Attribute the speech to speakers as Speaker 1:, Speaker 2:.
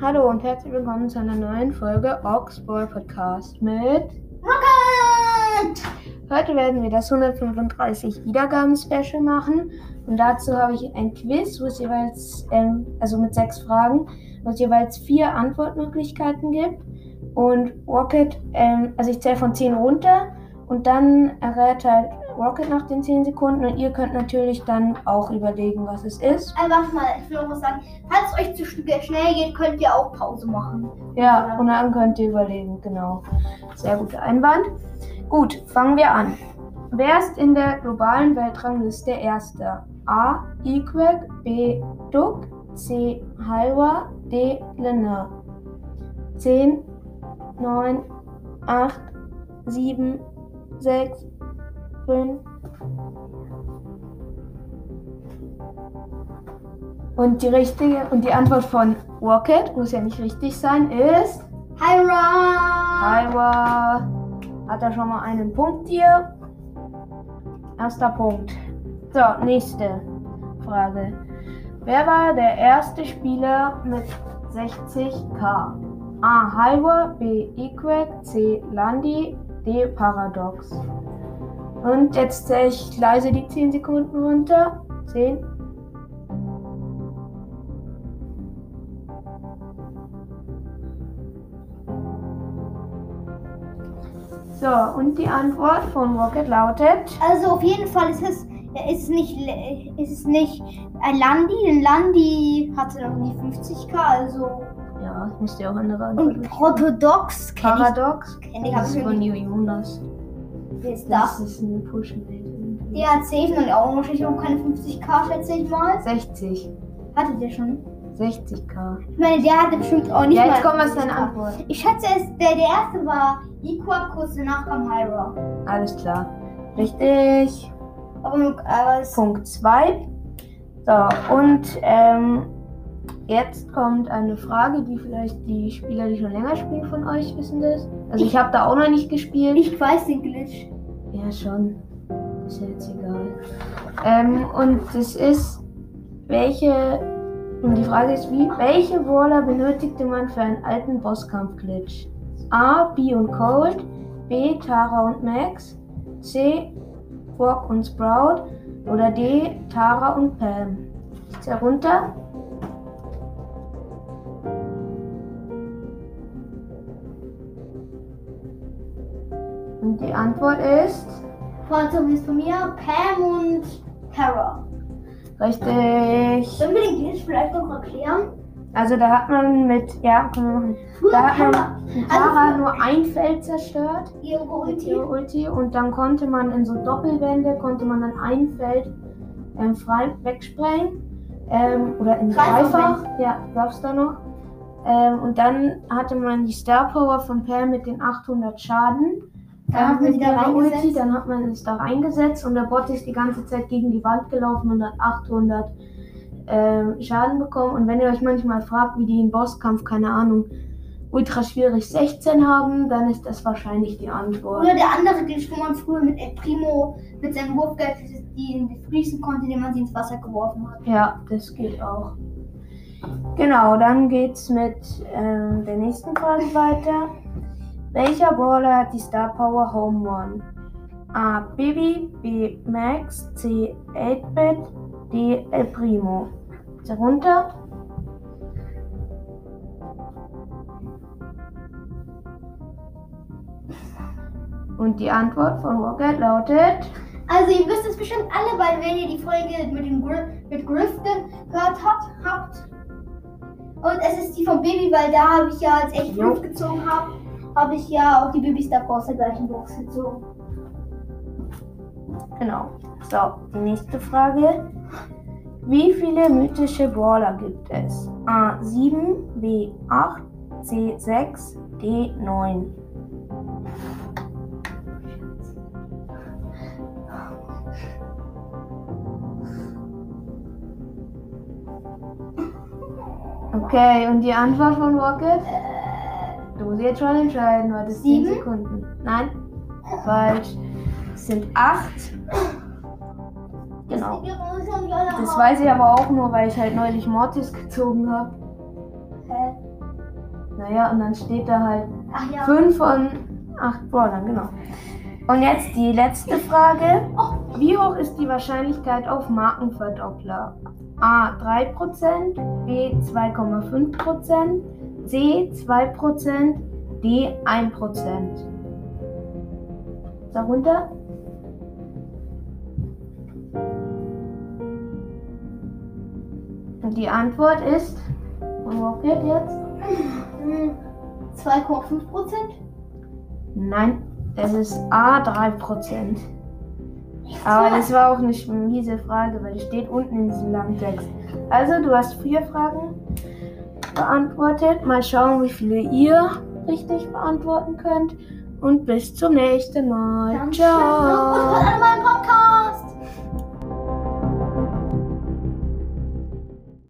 Speaker 1: Hallo und herzlich willkommen zu einer neuen Folge Oxboy Podcast mit
Speaker 2: Rocket!
Speaker 1: Heute werden wir das 135 Wiedergaben Special machen. Und dazu habe ich ein Quiz, wo es jeweils, ähm, also mit sechs Fragen, wo es jeweils vier Antwortmöglichkeiten gibt. Und Rocket, ähm, also ich zähle von 10 runter. Und dann errät halt Rocket nach den 10 Sekunden und ihr könnt natürlich dann auch überlegen, was es ist.
Speaker 2: Also warte mal, ich will noch was sagen. Falls es euch zu schn- schnell geht, könnt ihr auch Pause machen.
Speaker 1: Ja, und dann könnt ihr überlegen, genau. Sehr guter Einwand. Gut, fangen wir an. Wer ist in der globalen Weltrangliste Erster? A. Equek, B. Duck, C. Halwa, D. Lena. 10, 9, 8, 7, 6, 5. Und die richtige und die Antwort von Rocket, muss ja nicht richtig sein, ist
Speaker 2: Hyra!
Speaker 1: Iowa. Hat er schon mal einen Punkt hier? Erster Punkt. So, nächste Frage. Wer war der erste Spieler mit 60k? A. Halvor, B. Equek, C. Landi, D. Paradox. Und jetzt zähle ich leise die 10 Sekunden runter. 10. So, und die Antwort von Rocket lautet.
Speaker 2: Also auf jeden Fall ist es, ist es nicht, ist es nicht ein Landi, denn Landi hatte noch nie 50k, also.
Speaker 1: Ja, ich musste auch andere Antwort
Speaker 2: Und Orthodox kenne
Speaker 1: Paradox.
Speaker 2: ich, kenn ich,
Speaker 1: Das ist von New Jonas.
Speaker 2: Ist
Speaker 1: Das
Speaker 2: das?
Speaker 1: ist eine.
Speaker 2: Der hat safe und auch wahrscheinlich auch keine 50k, schätze ich mal.
Speaker 1: 60.
Speaker 2: Hatte der schon?
Speaker 1: 60k.
Speaker 2: Ich meine, der hatte bestimmt auch nicht
Speaker 1: Ja,
Speaker 2: mal
Speaker 1: jetzt kommt was deine
Speaker 2: 50K.
Speaker 1: Antwort.
Speaker 2: Ich schätze, es, der, der erste war Equa, kurz danach kam Hyra.
Speaker 1: Alles klar. Richtig.
Speaker 2: Aber, aber
Speaker 1: Punkt 2. So, und ähm, jetzt kommt eine Frage, die vielleicht die Spieler, die schon länger spielen von euch, wissen das. Also ich habe da auch noch nicht gespielt.
Speaker 2: ich weiß den Glitch.
Speaker 1: Ja, schon. Ist ja jetzt egal. Ähm, und es ist, welche, und die Frage ist, wie, welche Brawler benötigte man für einen alten Bosskampf-Glitch? A, B und Cold, B, Tara und Max, C, Brock und Sprout oder D, Tara und Pam? Ich zähl runter. Und die Antwort ist
Speaker 2: Vorteil ist von mir Pam und Tara.
Speaker 1: richtig.
Speaker 2: Sollen wir den Glitch vielleicht noch erklären?
Speaker 1: Also da hat man mit, ja, können wir machen. Da hat man mit
Speaker 2: also
Speaker 1: Tara
Speaker 2: früher-
Speaker 1: nur ein Feld zerstört,
Speaker 2: ihre Ulti.
Speaker 1: ihrer Ulti, und dann konnte man in so Doppelwände, konnte man dann ein Feld ähm, frei wegsprengen. Ähm, oder in
Speaker 2: Dreifach
Speaker 1: ja, gab's da noch. Ähm, und dann hatte man die Star Power von Pam mit den 800 Schaden.
Speaker 2: Dann hat man die da reingesetzt.
Speaker 1: dann hat man es da reingesetzt und der Bot ist die ganze Zeit gegen die Wand gelaufen und hat 800 ähm, Schaden bekommen. Und wenn ihr euch manchmal fragt, wie die im Bosskampf, keine Ahnung, ultra schwierig 16 haben, dann ist das wahrscheinlich die Antwort.
Speaker 2: Oder der andere Glitch, wo man früher mit El Primo mit seinem Wurfgeld die fließen konnte, indem man sie ins Wasser geworfen hat.
Speaker 1: Ja, das geht auch. Genau, dann geht's mit ähm, der nächsten Frage weiter. Welcher Brawler hat die Star Power Home One? A. Bibi, B. Max, C. 8-Bit, D. El Primo. Darunter? Und die Antwort von Rocket lautet
Speaker 2: Also ihr wisst es bestimmt alle, weil wenn ihr die Folge mit, dem Gri mit Grifton gehört habt, habt. Und es ist die von Baby, weil da habe ich ja, als
Speaker 1: Jo.
Speaker 2: Griff gezogen habe, habe ich ja auch die Baby Star aus der gleichen Box gezogen.
Speaker 1: Genau. So, die nächste Frage. Wie viele mythische Brawler gibt es? A 7, B 8, C 6, D 9. Okay, und die Antwort von Rocket? Du musst jetzt schon entscheiden, weil das 10
Speaker 2: Sieben?
Speaker 1: Sekunden. Nein, falsch. Es sind 8. Genau. Das weiß ich aber auch nur, weil ich halt neulich Mortis gezogen habe.
Speaker 2: Hä?
Speaker 1: Naja, und dann steht da halt
Speaker 2: Ach ja.
Speaker 1: 5 von 8 Brawlern, genau. Und jetzt die letzte Frage. Wie hoch ist die Wahrscheinlichkeit auf Markenverdoppler? A 3%, B 2,5%, C 2%, D 1%. Darunter? Und die Antwort ist, und Rocket jetzt?
Speaker 2: Hm, 2,5 Prozent?
Speaker 1: Nein, es ist A 3%. Aber das war auch eine miese Frage, weil es steht unten in diesem langen Text. Also, du hast vier Fragen beantwortet. Mal schauen, wie viele ihr richtig beantworten könnt. Und bis zum nächsten Mal.
Speaker 2: Dann
Speaker 1: Ciao.
Speaker 2: An meinem Podcast.